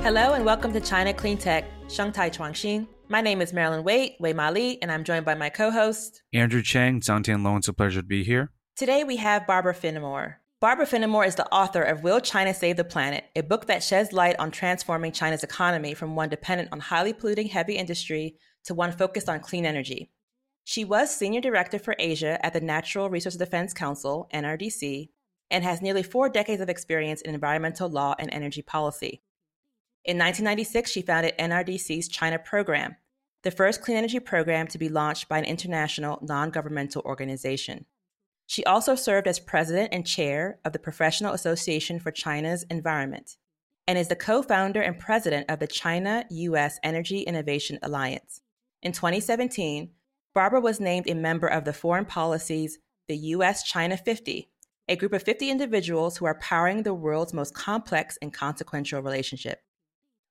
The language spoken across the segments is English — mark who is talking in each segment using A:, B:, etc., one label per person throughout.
A: Hello and welcome to China Clean Tech, Shanghai Chuangxin. My name is Marilyn Waite, Wei Ma Li, and I'm joined by my co-host
B: Andrew Chang, Zhangtian Long. It's a pleasure to be here.
A: Today we have Barbara Finamore. Barbara Finamore is the author of Will China Save the Planet, a book that sheds light on transforming China's economy from one dependent on highly polluting heavy industry to one focused on clean energy. She was Senior Director for Asia at the Natural Resources Defense Council, NRDC, and has nearly four decades of experience in environmental law and energy policy. In 1996, she founded NRDC's China Program, the first clean energy program to be launched by an international non governmental organization. She also served as president and chair of the Professional Association for China's Environment and is the co founder and president of the China US Energy Innovation Alliance. In 2017, Barbara was named a member of the Foreign Policy's the US China 50, a group of 50 individuals who are powering the world's most complex and consequential relationship.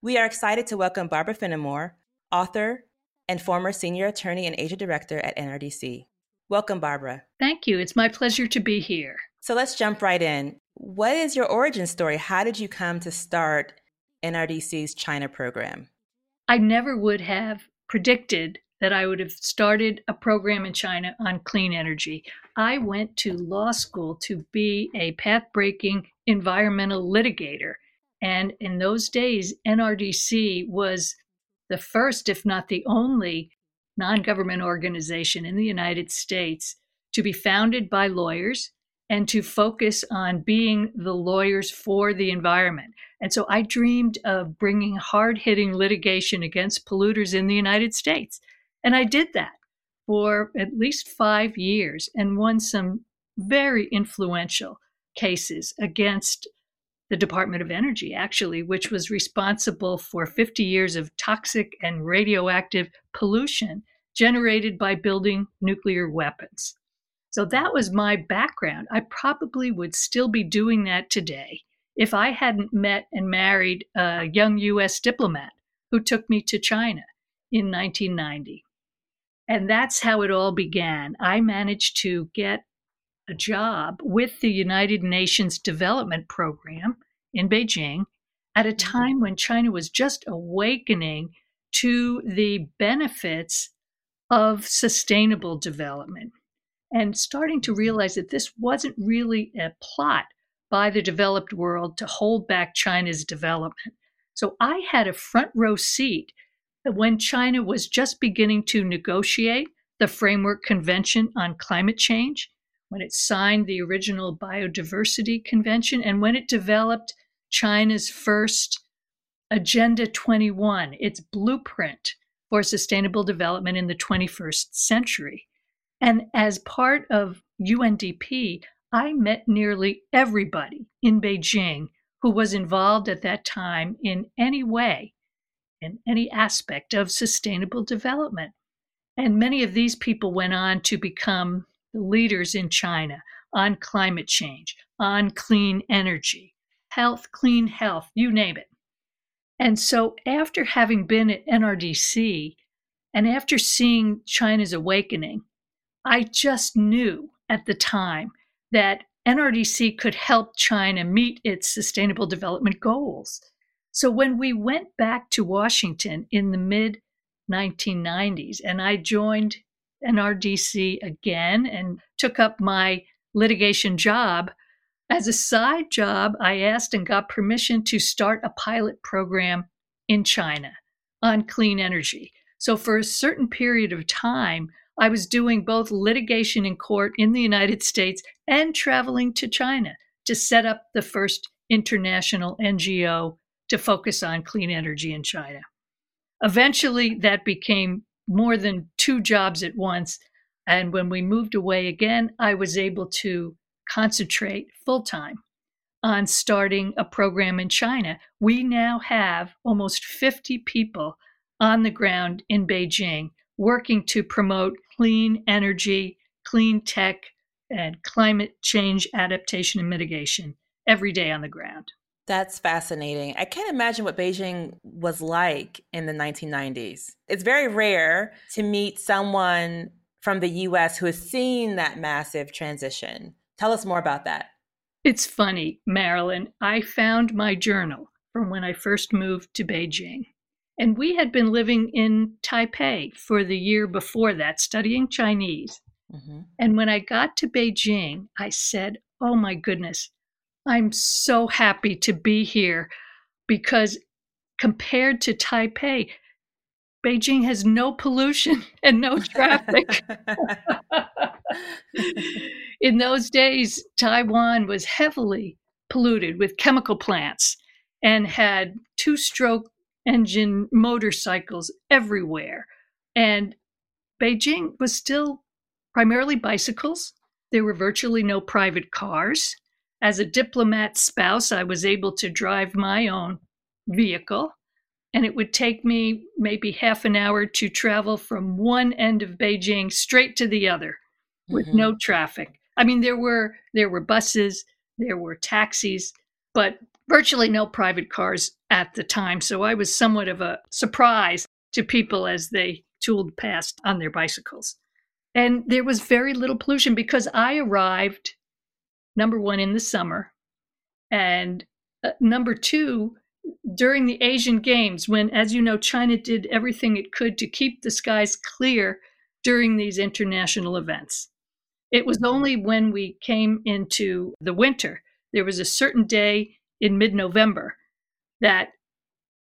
A: We are excited to welcome Barbara Finamore, author and former senior attorney and Asia director at NRDC. Welcome, Barbara.
C: Thank you. It's my pleasure to be here.
A: So let's jump right in. What is your origin story? How did you come to start NRDC's China program?
C: I never would have predicted that I would have started a program in China on clean energy. I went to law school to be a path breaking environmental litigator. And in those days, NRDC was the first, if not the only, non government organization in the United States to be founded by lawyers and to focus on being the lawyers for the environment. And so I dreamed of bringing hard hitting litigation against polluters in the United States. And I did that for at least five years and won some very influential cases against the Department of Energy, actually, which was responsible for 50 years of toxic and radioactive pollution generated by building nuclear weapons. So that was my background. I probably would still be doing that today if I hadn't met and married a young US diplomat who took me to China in 1990. And that's how it all began. I managed to get a job with the United Nations Development Program in Beijing at a mm-hmm. time when China was just awakening to the benefits of sustainable development and starting to realize that this wasn't really a plot by the developed world to hold back China's development. So I had a front row seat when China was just beginning to negotiate the Framework Convention on Climate Change, when it signed the original Biodiversity Convention, and when it developed China's first Agenda 21, its blueprint for sustainable development in the 21st century. And as part of UNDP, I met nearly everybody in Beijing who was involved at that time in any way in any aspect of sustainable development. And many of these people went on to become leaders in China on climate change, on clean energy, health, clean health, you name it. And so, after having been at NRDC and after seeing China's awakening, I just knew at the time that NRDC could help China meet its sustainable development goals. So when we went back to Washington in the mid 1990s, and I joined NRDC again and took up my litigation job, as a side job, I asked and got permission to start a pilot program in China on clean energy. So, for a certain period of time, I was doing both litigation in court in the United States and traveling to China to set up the first international NGO to focus on clean energy in China. Eventually, that became more than two jobs at once. And when we moved away again, I was able to concentrate full time on starting a program in China. We now have almost 50 people on the ground in Beijing working to promote clean energy, clean tech, and climate change adaptation and mitigation every day on the ground.
A: That's fascinating. I can't imagine what Beijing was like in the 1990s. It's very rare to meet someone from the US who has seen that massive transition. Tell us more about that.
C: It's funny, Marilyn. I found my journal from when I first moved to Beijing. And we had been living in Taipei for the year before that, studying Chinese. Mm-hmm. And when I got to Beijing, I said, Oh my goodness, I'm so happy to be here because compared to Taipei, Beijing has no pollution and no traffic. In those days, Taiwan was heavily polluted with chemical plants and had two stroke engine motorcycles everywhere. And Beijing was still primarily bicycles. There were virtually no private cars. As a diplomat spouse, I was able to drive my own vehicle, and it would take me maybe half an hour to travel from one end of Beijing straight to the other with mm-hmm. no traffic. I mean, there were there were buses, there were taxis, but virtually no private cars at the time. So I was somewhat of a surprise to people as they tooled past on their bicycles. And there was very little pollution because I arrived, number one, in the summer, and uh, number two, during the Asian Games, when, as you know, China did everything it could to keep the skies clear during these international events. It was only when we came into the winter, there was a certain day in mid November that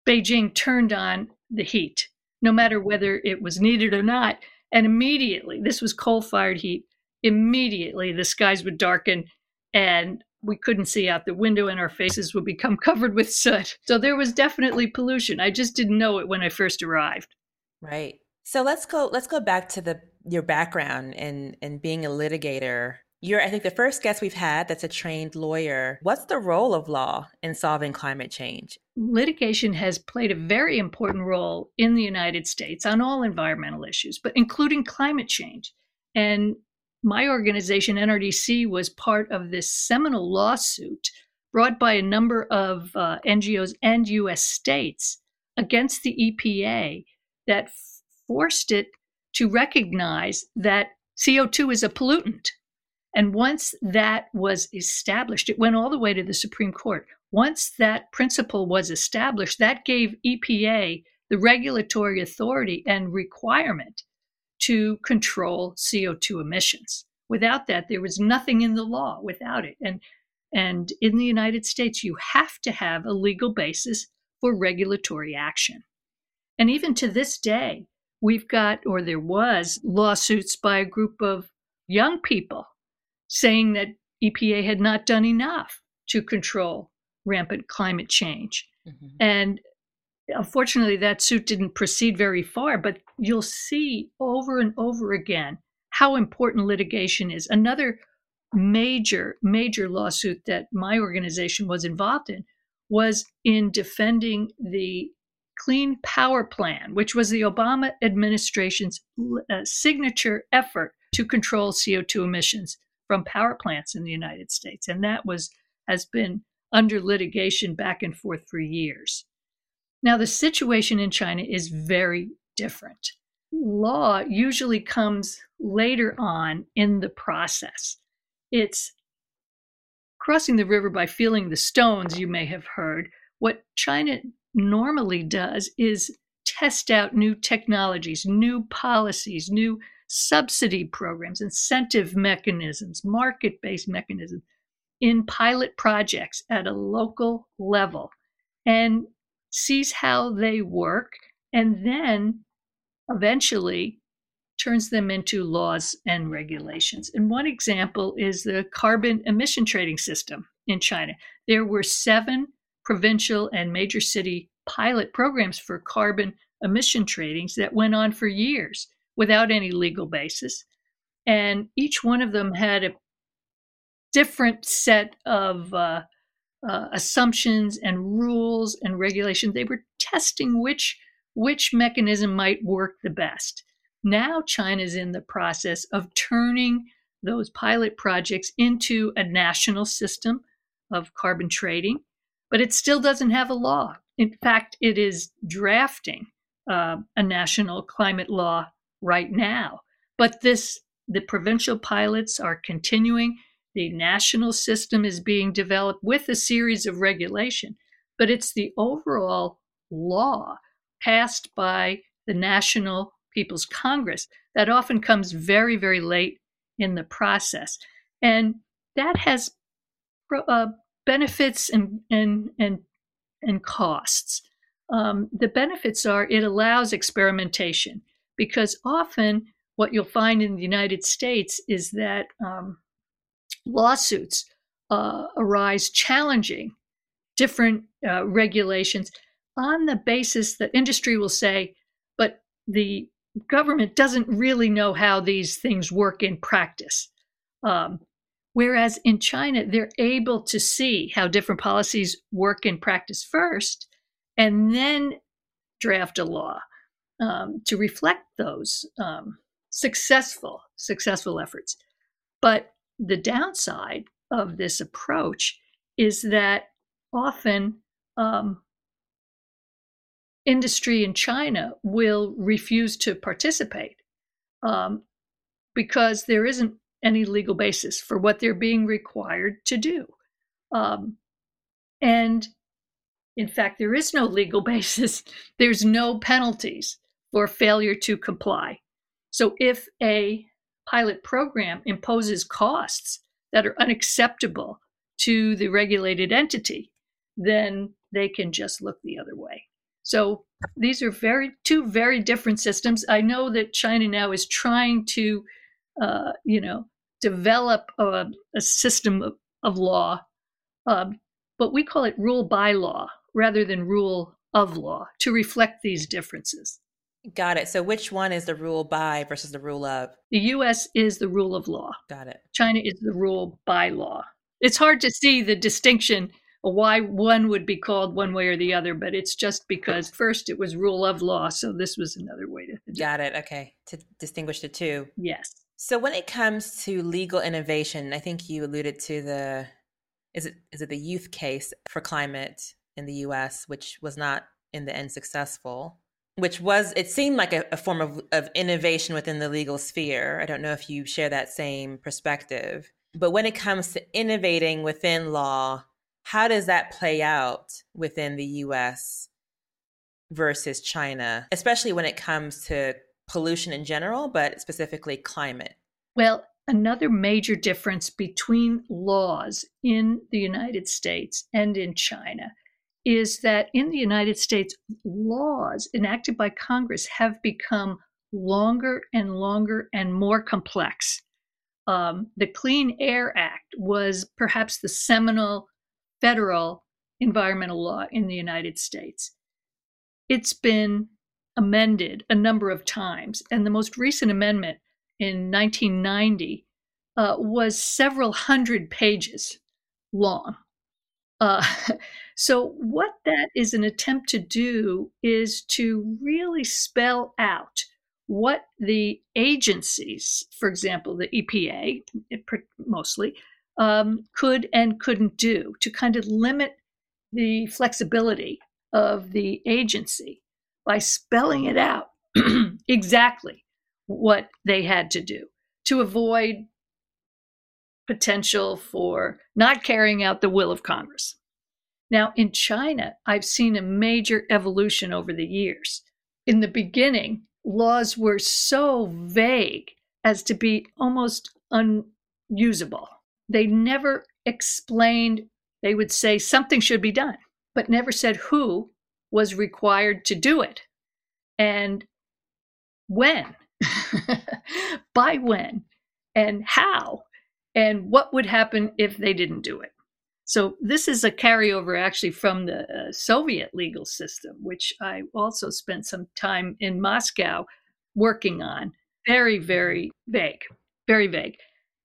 C: Beijing turned on the heat, no matter whether it was needed or not. And immediately, this was coal fired heat, immediately the skies would darken and we couldn't see out the window and our faces would become covered with soot. So there was definitely pollution. I just didn't know it when I first arrived.
A: Right. So let's go let's go back to the your background and and being a litigator. You're I think the first guest we've had that's a trained lawyer. What's the role of law in solving climate change?
C: Litigation has played a very important role in the United States on all environmental issues, but including climate change. And my organization, NRDC, was part of this seminal lawsuit brought by a number of uh, NGOs and US states against the EPA that forced it to recognize that CO2 is a pollutant. And once that was established, it went all the way to the Supreme Court. Once that principle was established, that gave EPA the regulatory authority and requirement to control CO2 emissions. Without that, there was nothing in the law without it. And, and in the United States, you have to have a legal basis for regulatory action. And even to this day, we've got, or there was, lawsuits by a group of young people saying that EPA had not done enough to control rampant climate change. Mm-hmm. And unfortunately, that suit didn't proceed very far, but you'll see over and over again how important litigation is. Another major, major lawsuit that my organization was involved in was in defending the Clean Power Plan, which was the Obama administration's uh, signature effort to control CO2 emissions from power plants in the United States. And that was has been under litigation back and forth for years. Now, the situation in China is very different. Law usually comes later on in the process. It's crossing the river by feeling the stones, you may have heard. What China normally does is test out new technologies, new policies, new subsidy programs, incentive mechanisms, market based mechanisms in pilot projects at a local level and sees how they work and then eventually turns them into laws and regulations. And one example is the carbon emission trading system in China. There were seven provincial and major city pilot programs for carbon emission tradings that went on for years without any legal basis. And each one of them had a different set of uh, uh, assumptions and rules and regulations. They were testing which which mechanism might work the best. Now China is in the process of turning those pilot projects into a national system of carbon trading, but it still doesn't have a law. In fact, it is drafting uh, a national climate law right now. But this, the provincial pilots are continuing. The national system is being developed with a series of regulation. but it's the overall law passed by the National People's Congress that often comes very, very late in the process. And that has uh, benefits and, and, and, and costs. Um, the benefits are it allows experimentation because often what you'll find in the United States is that um, lawsuits uh, arise challenging different uh, regulations on the basis that industry will say, but the government doesn't really know how these things work in practice. Um, whereas in China, they're able to see how different policies work in practice first and then draft a law um, to reflect those um, successful successful efforts. But the downside of this approach is that often um, industry in China will refuse to participate um, because there isn't any legal basis for what they're being required to do. Um, and in fact, there is no legal basis, there's no penalties for failure to comply. So if a pilot program imposes costs that are unacceptable to the regulated entity, then they can just look the other way. So these are very two very different systems. I know that China now is trying to, uh, you know, develop a, a system of, of law, um, but we call it rule by law rather than rule of law to reflect these differences.
A: Got it. So which one is the rule by versus the rule of?
C: The US is the rule of law.
A: Got it.
C: China is the rule by law. It's hard to see the distinction why one would be called one way or the other, but it's just because first it was rule of law, so this was another way to
A: Got it. Okay. To distinguish the two.
C: Yes.
A: So when it comes to legal innovation, I think you alluded to the is it is it the youth case for climate in the US, which was not in the end successful which was it seemed like a, a, form of, of innovation within the legal sphere. I don't know if you share that same perspective. But when it comes to innovating within law how does that play out within the us versus china especially when it comes to pollution in general but specifically climate?
C: Well another major difference between laws in the united states and in china is that in the United States, laws enacted by Congress have become longer and longer and more complex. Um, the Clean Air Act was perhaps the seminal federal environmental law in the United States. It's been amended a number of times, and the most recent amendment in 1990 uh, was several hundred pages long. Uh, so, what that is an attempt to do is to really spell out what the agencies, for example, the EPA mostly, um, could and couldn't do to kind of limit the flexibility of the agency by spelling it out exactly what they had to do to avoid potential for not carrying out the will of Congress. Now, in China, I've seen a major evolution over the years. In the beginning, laws were so vague as to be almost unusable. They never explained, they would say something should be done, but never said who was required to do it and when, by when, and how, and what would happen if they didn't do it. So this is a carryover actually from the uh, Soviet legal system, which I also spent some time in Moscow working on. Very, very vague, very vague.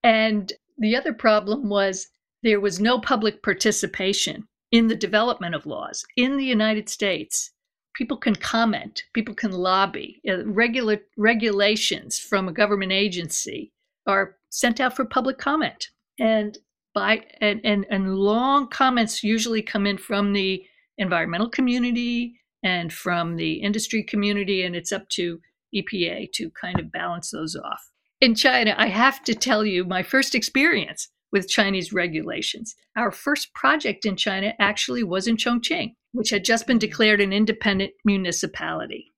C: And the other problem was there was no public participation in the development of laws in the United States. People can comment, people can lobby. Uh, regular regulations from a government agency are sent out for public comment. And by and, and, and long comments usually come in from the environmental community and from the industry community, and it's up to EPA to kind of balance those off. In China, I have to tell you, my first experience with Chinese regulations. Our first project in China actually was in Chongqing, which had just been declared an independent municipality.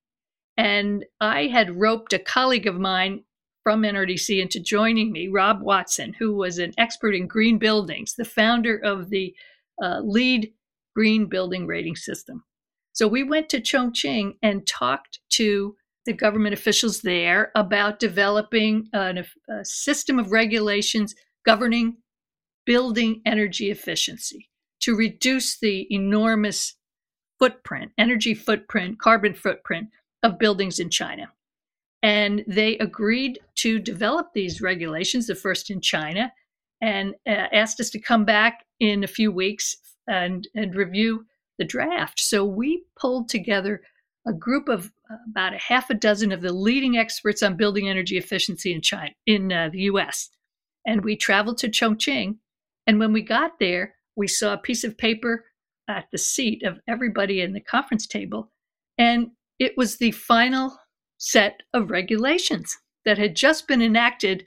C: And I had roped a colleague of mine from NRDC into joining me, Rob Watson, who was an expert in green buildings, the founder of the uh, LEED green building rating system. So we went to Chongqing and talked to the government officials there about developing a, a system of regulations governing building energy efficiency to reduce the enormous footprint, energy footprint, carbon footprint of buildings in China. And they agreed to develop these regulations, the first in China, and uh, asked us to come back in a few weeks and, and review the draft. So we pulled together a group of uh, about a half a dozen of the leading experts on building energy efficiency in China, in uh, the U.S. And we traveled to Chongqing. And when we got there, we saw a piece of paper at the seat of everybody in the conference table, and it was the final set of regulations that had just been enacted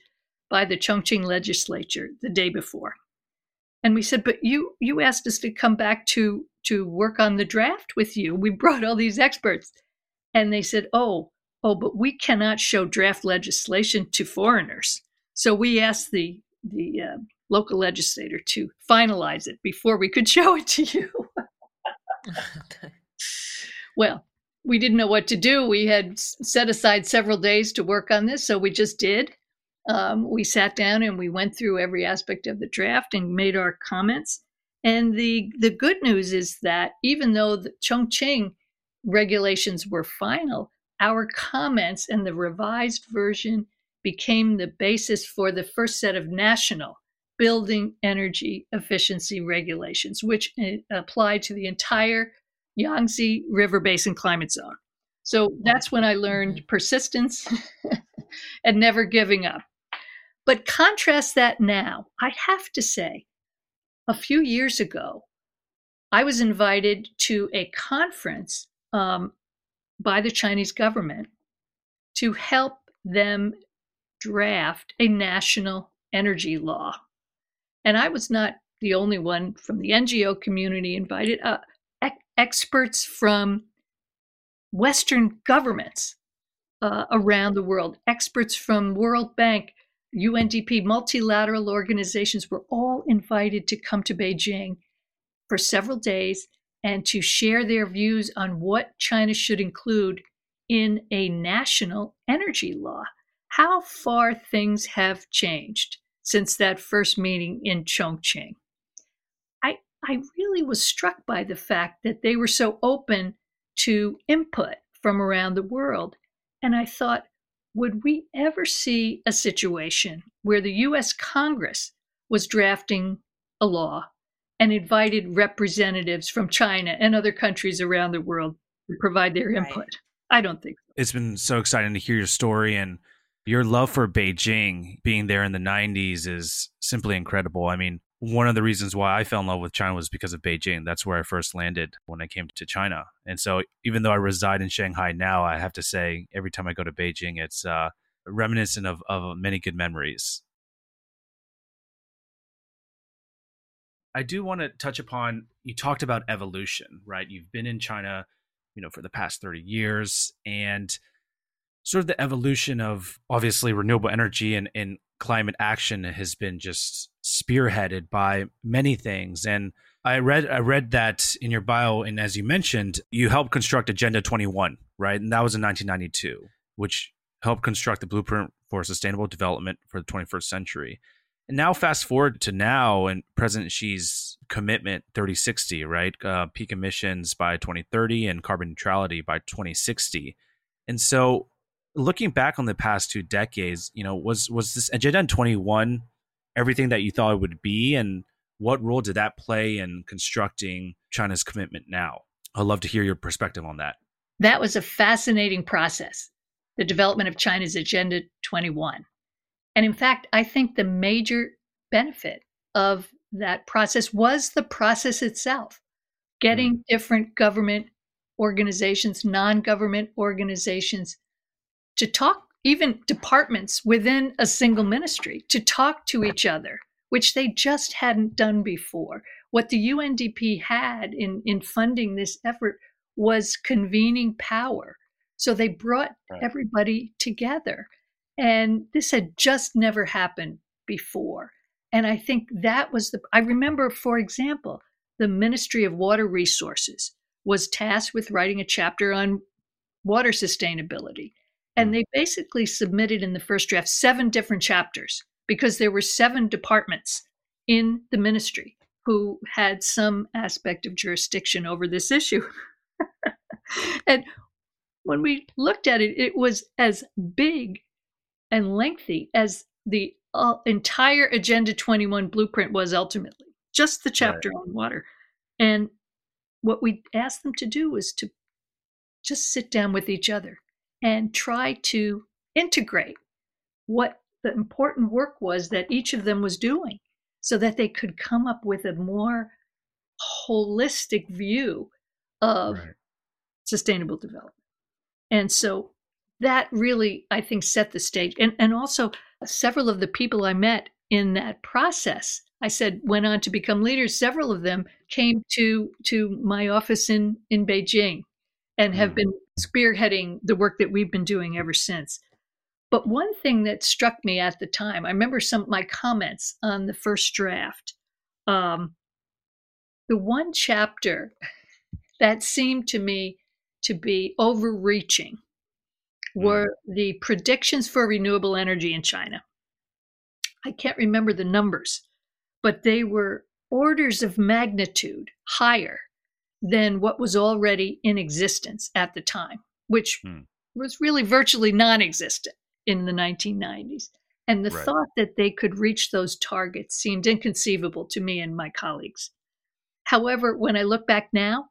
C: by the Chongqing legislature the day before. And we said, "But you you asked us to come back to to work on the draft with you. We brought all these experts." And they said, "Oh, oh, but we cannot show draft legislation to foreigners." So we asked the the uh, local legislator to finalize it before we could show it to you. well, we didn't know what to do. We had set aside several days to work on this, so we just did. Um, we sat down and we went through every aspect of the draft and made our comments. And the the good news is that even though the Chongqing regulations were final, our comments and the revised version became the basis for the first set of national building energy efficiency regulations, which uh, apply to the entire Yangtze River Basin climate zone. So that's when I learned mm-hmm. persistence and never giving up. But contrast that now. I have to say, a few years ago, I was invited to a conference um, by the Chinese government to help them draft a national energy law. And I was not the only one from the NGO community invited, uh, experts from Western governments uh, around the world, experts from World Bank, UNDP, multilateral organizations were all invited to come to Beijing for several days and to share their views on what China should include in a national energy law how far things have changed since that first meeting in Chongqing. I, I really was struck by the fact that they were so open to input from around the world. And I thought, would we ever see a situation where the US Congress was drafting a law and invited representatives from China and other countries around the world to provide their input? Right. I don't think so.
B: It's been so exciting to hear your story and your love for Beijing being there in the 90s is simply incredible. I mean, one of the reasons why I fell in love with China was because of Beijing. That's where I first landed when I came to China. And so, even though I reside in Shanghai now, I have to say, every time I go to Beijing, it's uh, reminiscent of, of many good memories. I do want to touch upon you talked about evolution, right? You've been in China, you know, for the past 30 years and sort of the evolution of obviously renewable energy and, and climate action has been just spearheaded by many things. And I read I read that in your bio and as you mentioned you helped construct Agenda 21 right? And that was in 1992 which helped construct the blueprint for sustainable development for the 21st century. And now fast forward to now and President Xi's commitment 3060 right? Uh, peak emissions by 2030 and carbon neutrality by 2060 and so looking back on the past two decades, you know, was was this Agenda 21 everything that you thought it would be, and what role did that play in constructing China's commitment now? I'd love to hear your perspective on that.
C: That was a fascinating process, the development of China's Agenda 21. And in fact, I think the major benefit of that process was the process itself, getting mm. different government organizations, non government organizations to talk, even departments within a single ministry, to talk to each other which they just hadn't done before. What the UNDP had in, in funding this effort was convening power. So they brought right. everybody together. And this had just never happened before. And I think that was the, I remember, for example, the Ministry of Water Resources was tasked with writing a chapter on water sustainability. And hmm. they basically submitted in the first draft seven different chapters because there were seven departments in the ministry who had some aspect of jurisdiction over this issue. and when we looked at it, it was as big and lengthy as the uh, entire Agenda 21 blueprint was ultimately, just the chapter right. on water. And what we asked them to do was to just sit down with each other and try to integrate what the important work was that each of them was doing so that they could come up with a more holistic view of right. sustainable development. And so that really, I think, set the stage. And, and also, several of the people I met in that process, I said, went on to become leaders. Several of them came to, to my office in, in Beijing and have mm. been spearheading the work that we've been doing ever since. But one thing that struck me at the time, I remember some of my comments on the first draft. Um, the one chapter that seemed to me to be overreaching mm. were the predictions for renewable energy in China. I can't remember the numbers, but they were orders of magnitude higher than what was already in existence at the time, which mm. was really virtually non existent in the 1990s. And the right. thought that they could reach those targets seemed inconceivable to me and my colleagues. However, when I look back now,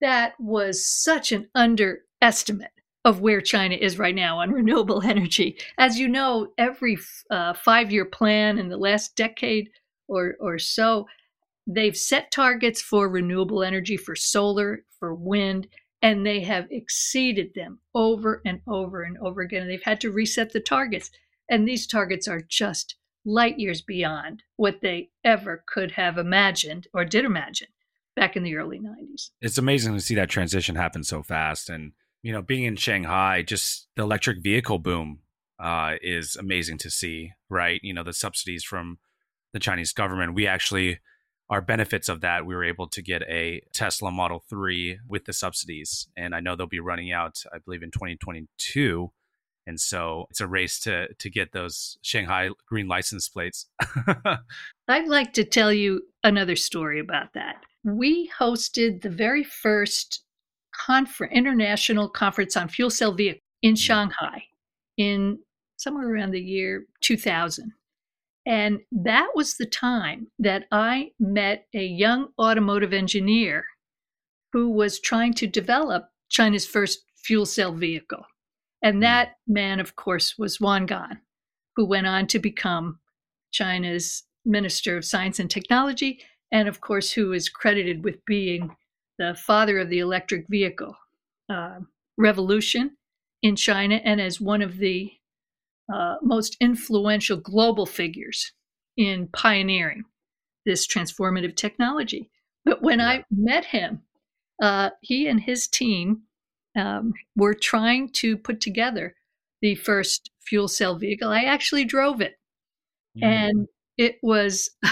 C: that was such an underestimate of where China is right now on renewable energy. As you know, every uh, five year plan in the last decade or, or so, they've set targets for renewable energy, for solar, for wind, and they have exceeded them over and over and over again. And they've had to reset the targets. And these targets are just light years beyond what they ever could have imagined or did imagine back in the early 90s.
B: It's amazing to see that transition happen so fast. And, you know, being in Shanghai, just the electric vehicle boom uh, is amazing to see, right? You know, the subsidies from the Chinese government. We actually our benefits of that, we were able to get a Tesla Model 3 with the subsidies. And I know they'll be running out, I believe, in 2022. And so it's a race to to get those Shanghai green license plates.
C: I'd like to tell you another story about that. We hosted the very first conference, international conference on fuel cell vehicles in mm-hmm. Shanghai in somewhere around the year 2000. And that was the time that I met a young automotive engineer who was trying to develop China's first fuel cell vehicle. And hmm. that man, of course, was Wan Gang, who went on to become China's Minister of Science and Technology, and of course, who is credited with being the father of the electric vehicle uh, revolution in China and as one of the uh, most influential global figures in pioneering this transformative technology. But when yeah. I met him, uh, he and his team um, were trying to put together the first fuel cell vehicle. I actually drove it. Mm. And it was,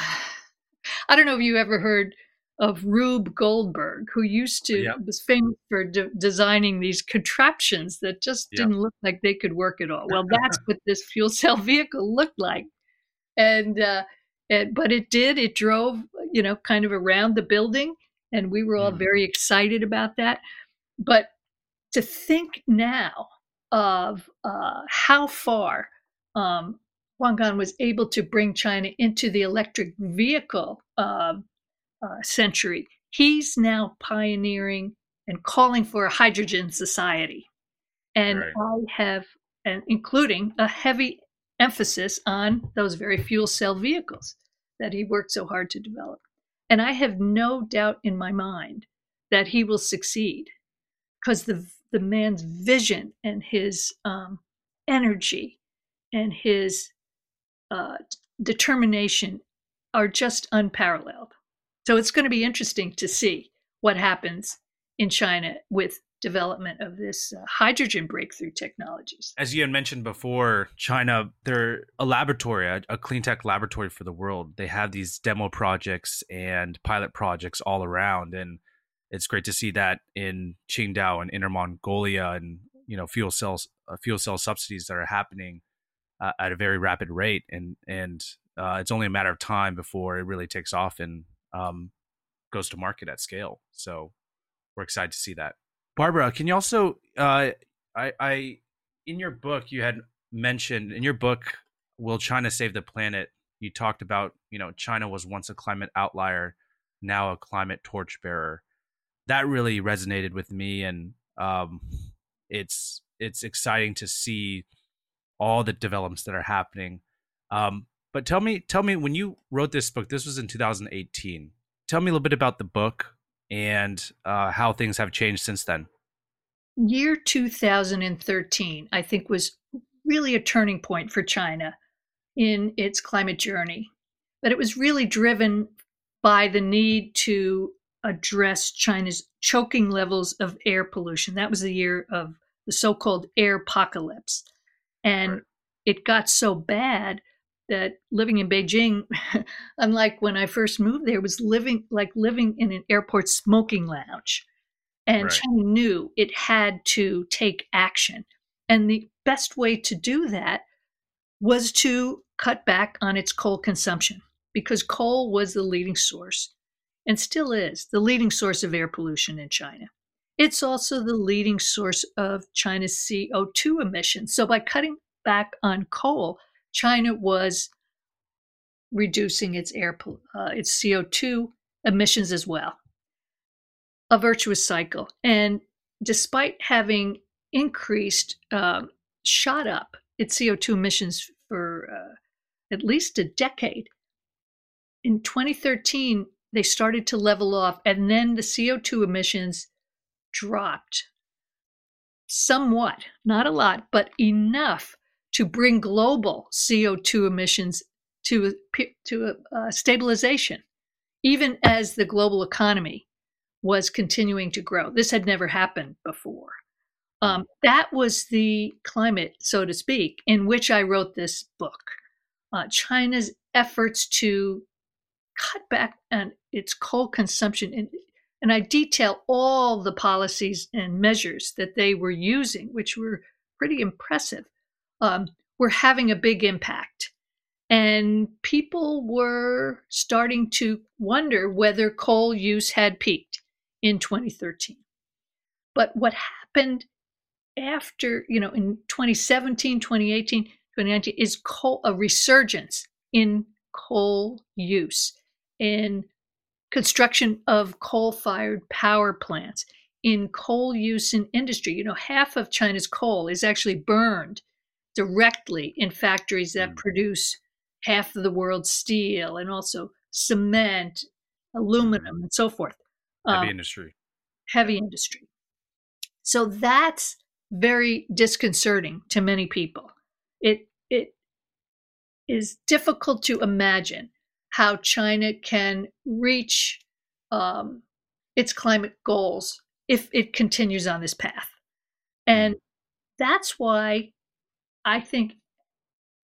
C: I don't know if you ever heard of Rube Goldberg, who used to yep. was famous for de- designing these contraptions that just yep. didn't look like they could work at all. Well, that's what this fuel cell vehicle looked like, and, uh, and but it did. It drove, you know, kind of around the building, and we were all mm. very excited about that. But to think now of uh, how far um, was able to bring China into the electric vehicle uh, uh, century, he's now pioneering and calling for a hydrogen society. And right. I have, and including a heavy emphasis on those very fuel cell vehicles that he worked so hard to develop. And I have no doubt in my mind that he will succeed because the, the man's vision and his um, energy and his uh, determination are just unparalleled. So it's going to be interesting to see what happens in China with development of this uh, hydrogen breakthrough technologies.
B: As you had mentioned before, China, they're a laboratory, a, a clean tech laboratory for the world. They have these demo projects and pilot projects all around. And it's great to see that in Qingdao and Inner Mongolia and, you know, fuel cells, uh, fuel cell subsidies that are happening uh, at a very rapid rate. And, and uh, it's only a matter of time before it really takes off and um, goes to market at scale. So we're excited to see that. Barbara, can you also uh, I, I in your book you had mentioned in your book Will China Save the Planet? You talked about you know China was once a climate outlier, now a climate torchbearer. That really resonated with me, and um, it's it's exciting to see all the developments that are happening. Um, but tell me, tell me, when you wrote this book, this was in 2018. Tell me a little bit about the book and uh, how things have changed since then.
C: Year 2013, I think, was really a turning point for China in its climate journey. But it was really driven by the need to address China's choking levels of air pollution. That was the year of the so called air apocalypse. And right. it got so bad that living in Beijing, unlike when I first moved there, was living like living in an airport smoking lounge. And right. China knew it had to take action. And the best way to do that was to cut back on its coal consumption because coal was the leading source and still is the leading source of air pollution in China. It's also the leading source of China's CO2 emissions. So by cutting back on coal, China was reducing its air uh, its CO2 emissions as well. A virtuous cycle. And despite having increased, uh, shot up its CO2 emissions for uh, at least a decade, in 2013, they started to level off, and then the CO2 emissions dropped somewhat, not a lot, but enough to bring global CO2 emissions to, to stabilization, even as the global economy was continuing to grow. This had never happened before. Um, that was the climate, so to speak, in which I wrote this book. Uh, China's efforts to cut back on its coal consumption, and, and I detail all the policies and measures that they were using, which were pretty impressive um, were having a big impact. And people were starting to wonder whether coal use had peaked in 2013. But what happened after, you know, in 2017, 2018, 2019 is coal, a resurgence in coal use, in construction of coal fired power plants, in coal use in industry. You know, half of China's coal is actually burned directly in factories that mm. produce half of the world's steel and also cement, aluminum, mm. and so forth.
B: Heavy um, industry.
C: Heavy industry. So that's very disconcerting to many people. It it is difficult to imagine how China can reach um, its climate goals if it continues on this path. And mm. that's why I think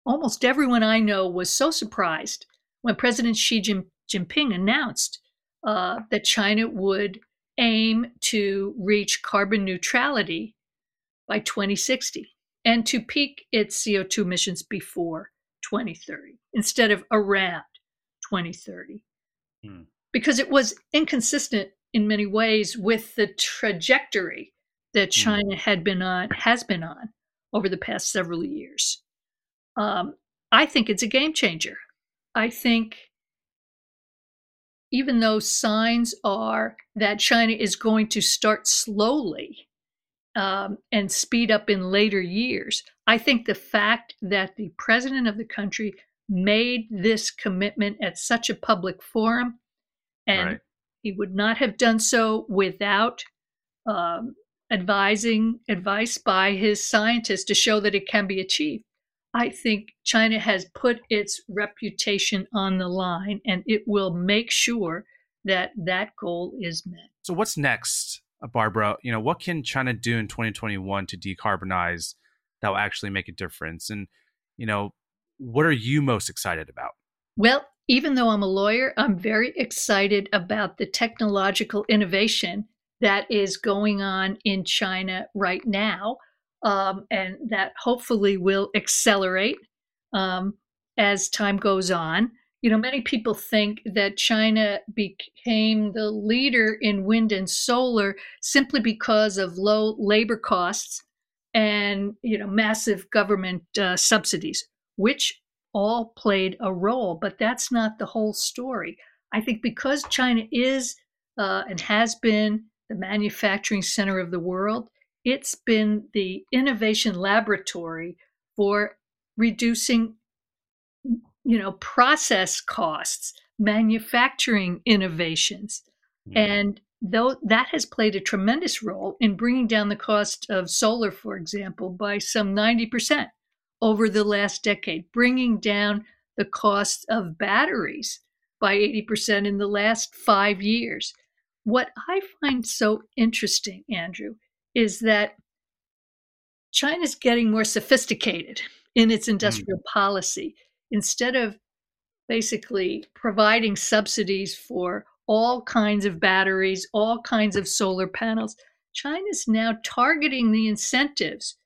C: almost everyone I know was so surprised when President Xi Jinping announced uh, that China would aim to reach carbon neutrality by 2060 and to peak its CO2 emissions before 2030 instead of around 2030. Hmm. Because it was inconsistent in many ways with the trajectory that hmm. China had been on, has been on over the past several years. Um, I think it's a game changer. I think even though signs are that China is going to start slowly um, and speed up in later years, I think the fact that the president of the country made this commitment at such a public forum and right. he would not have done so without um, advising advice by his scientists to show that it can be achieved. I think China has put its reputation on the line and it will make sure that that goal is met.
B: So, what's next, Barbara? You know, what can China do in 2021 to decarbonize that will actually make a difference? And, you know, what are you most excited about?
C: Well, even though I'm a lawyer, I'm very excited about the technological innovation that is going on in China right now, um, and that hopefully will accelerate um, as time goes on. You know, many people think that China became the leader in wind and solar simply because of low labor costs and, you know, massive government uh, subsidies, which all played a role, but that's not the whole story. I think because China is uh, and has been the manufacturing center of the world, it's been the innovation laboratory for reducing you know process costs manufacturing innovations mm. and though that has played a tremendous role in bringing down the cost of solar for example by some 90% over the last decade, bringing down the cost of batteries by 80% in the last five years. What I find so interesting, Andrew, is that China's getting more sophisticated in its industrial mm. policy. Instead of basically providing subsidies for all kinds of batteries, all kinds of solar panels, China's now targeting the incentives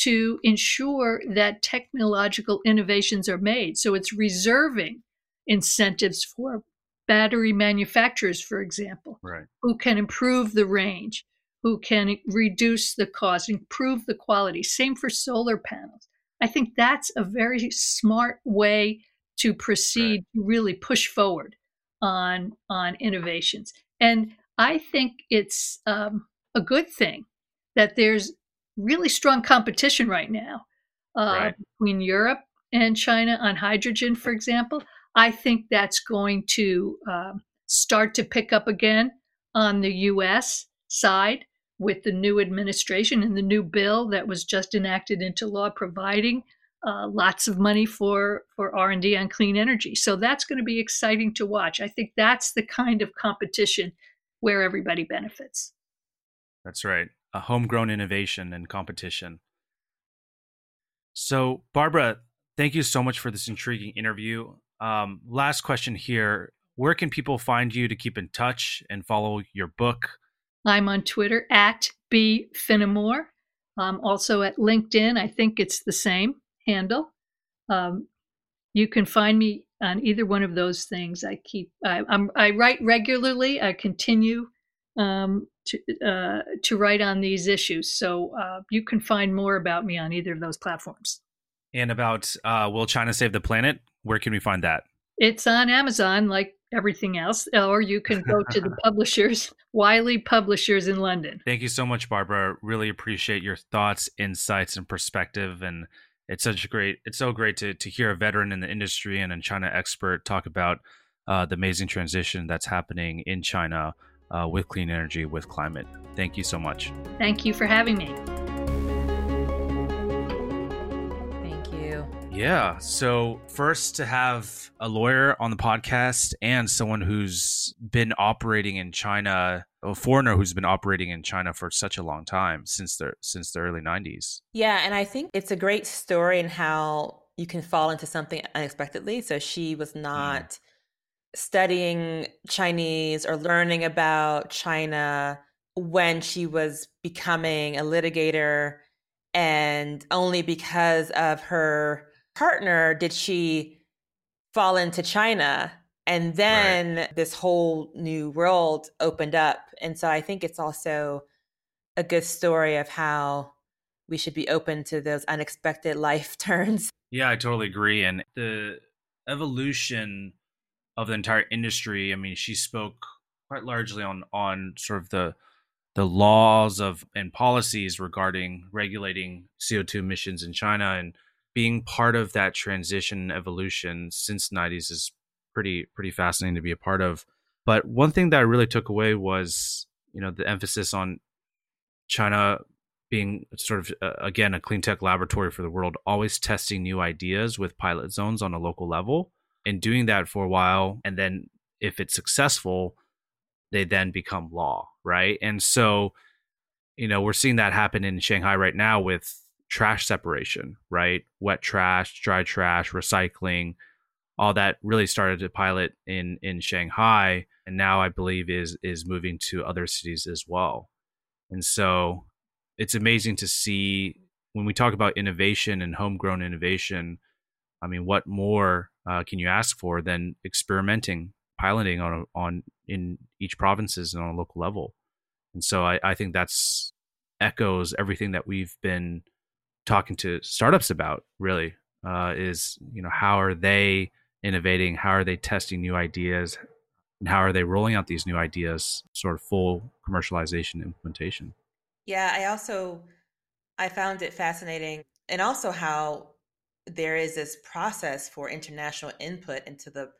C: to ensure that technological innovations are made. So it's reserving incentives for battery manufacturers, for example,
B: right.
C: who can improve the range, who can reduce the cost, improve the quality. Same for solar panels. I think that's a very smart way to proceed right. to really push forward on on innovations. And I think it's um, a good thing that there's really strong competition right now uh, right. between Europe and China on hydrogen, for example. I think that's going to um, start to pick up again on the U.S. side with the new administration and the new bill that was just enacted into law, providing uh, lots of money for for R&D on clean energy. So that's going to be exciting to watch. I think that's the kind of competition where everybody benefits.
B: That's right a homegrown innovation and competition. So, Barbara, thank you so much for this intriguing interview. Um, last question here Where can people find you to keep in touch and follow your book?
C: I'm on Twitter at B Finamore. Um, also at LinkedIn, I think it's the same handle. Um, you can find me on either one of those things. I keep I, I write regularly. I continue um, to uh, to write on these issues. So uh, you can find more about me on either of those platforms.
B: And about uh, Will China Save the Planet? Where can we find that?
C: It's on Amazon, like everything else, or you can go to the publishers, Wiley Publishers in London.
B: Thank you so much, Barbara. Really appreciate your thoughts, insights, and perspective. And it's such a great, it's so great to to hear a veteran in the industry and a China expert talk about uh, the amazing transition that's happening in China uh, with clean energy, with climate. Thank you so much.
C: Thank you for having me.
B: Yeah. So, first, to have a lawyer on the podcast and someone who's been operating in China, a foreigner who's been operating in China for such a long time since the since the early 90s.
A: Yeah, and I think it's a great story in how you can fall into something unexpectedly. So she was not mm studying Chinese or learning about China when she was becoming a litigator. And only because of her partner did she fall into China. And then right. this whole new world opened up. And so I think it's also a good story of how we should be open to those unexpected life turns.
B: Yeah, I totally agree. And the evolution of the entire industry. I mean, she spoke quite largely on on sort of the the laws of and policies regarding regulating CO2 emissions in China and being part of that transition evolution since 90s is pretty pretty fascinating to be a part of. But one thing that I really took away was, you know, the emphasis on China being sort of uh, again a clean tech laboratory for the world, always testing new ideas with pilot zones on a local level and doing that for a while, and then if it's successful, they then become law, right? And so, you know, we're seeing that happen in Shanghai right now with trash separation, right? Wet trash, dry trash, recycling, all that really started to pilot in in Shanghai and now I believe is is moving to other cities as well. And so it's amazing to see when we talk about innovation and homegrown innovation. I mean, what more uh, can you ask for than experimenting, piloting on on in each provinces and on a local level? And so I, I think that's echoes everything that we've been talking to startups about. Really, uh, is you know how are they innovating? How are they testing new ideas? And how are they rolling out these new ideas, sort of full commercialization implementation?
A: Yeah, I also I found it fascinating and also how there is this process for international input into the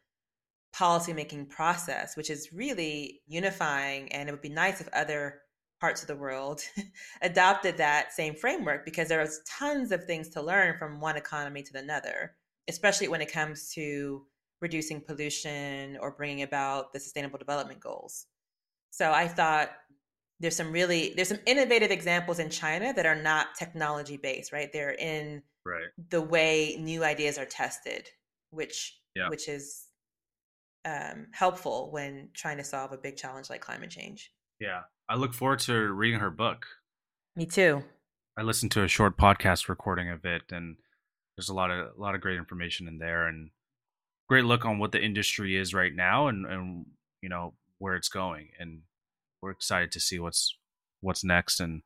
A: policymaking process, which is really unifying. And it would be nice if other parts of the world adopted that same framework because there is tons of things to learn from one economy to another, especially when it comes to reducing pollution or bringing about the sustainable development goals. So I thought there's some really there's some innovative examples in China that are not technology based, right? They're in
B: right.
A: the way new ideas are tested, which
B: yeah.
A: which is um, helpful when trying to solve a big challenge like climate change.
B: Yeah, I look forward to reading her book.
A: Me too.
B: I listened to a short podcast recording of it, and there's a lot of a lot of great information in there, and great look on what the industry is right now, and and you know where it's going, and we're excited to see what's what's next. And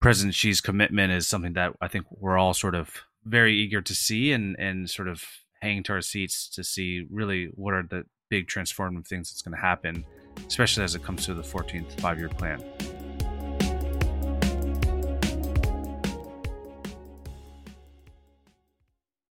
B: President Xi's commitment is something that I think we're all sort of very eager to see and and sort of hanging to our seats to see really what are the big transformative things that's going to happen, especially as it comes to the 14th five year plan.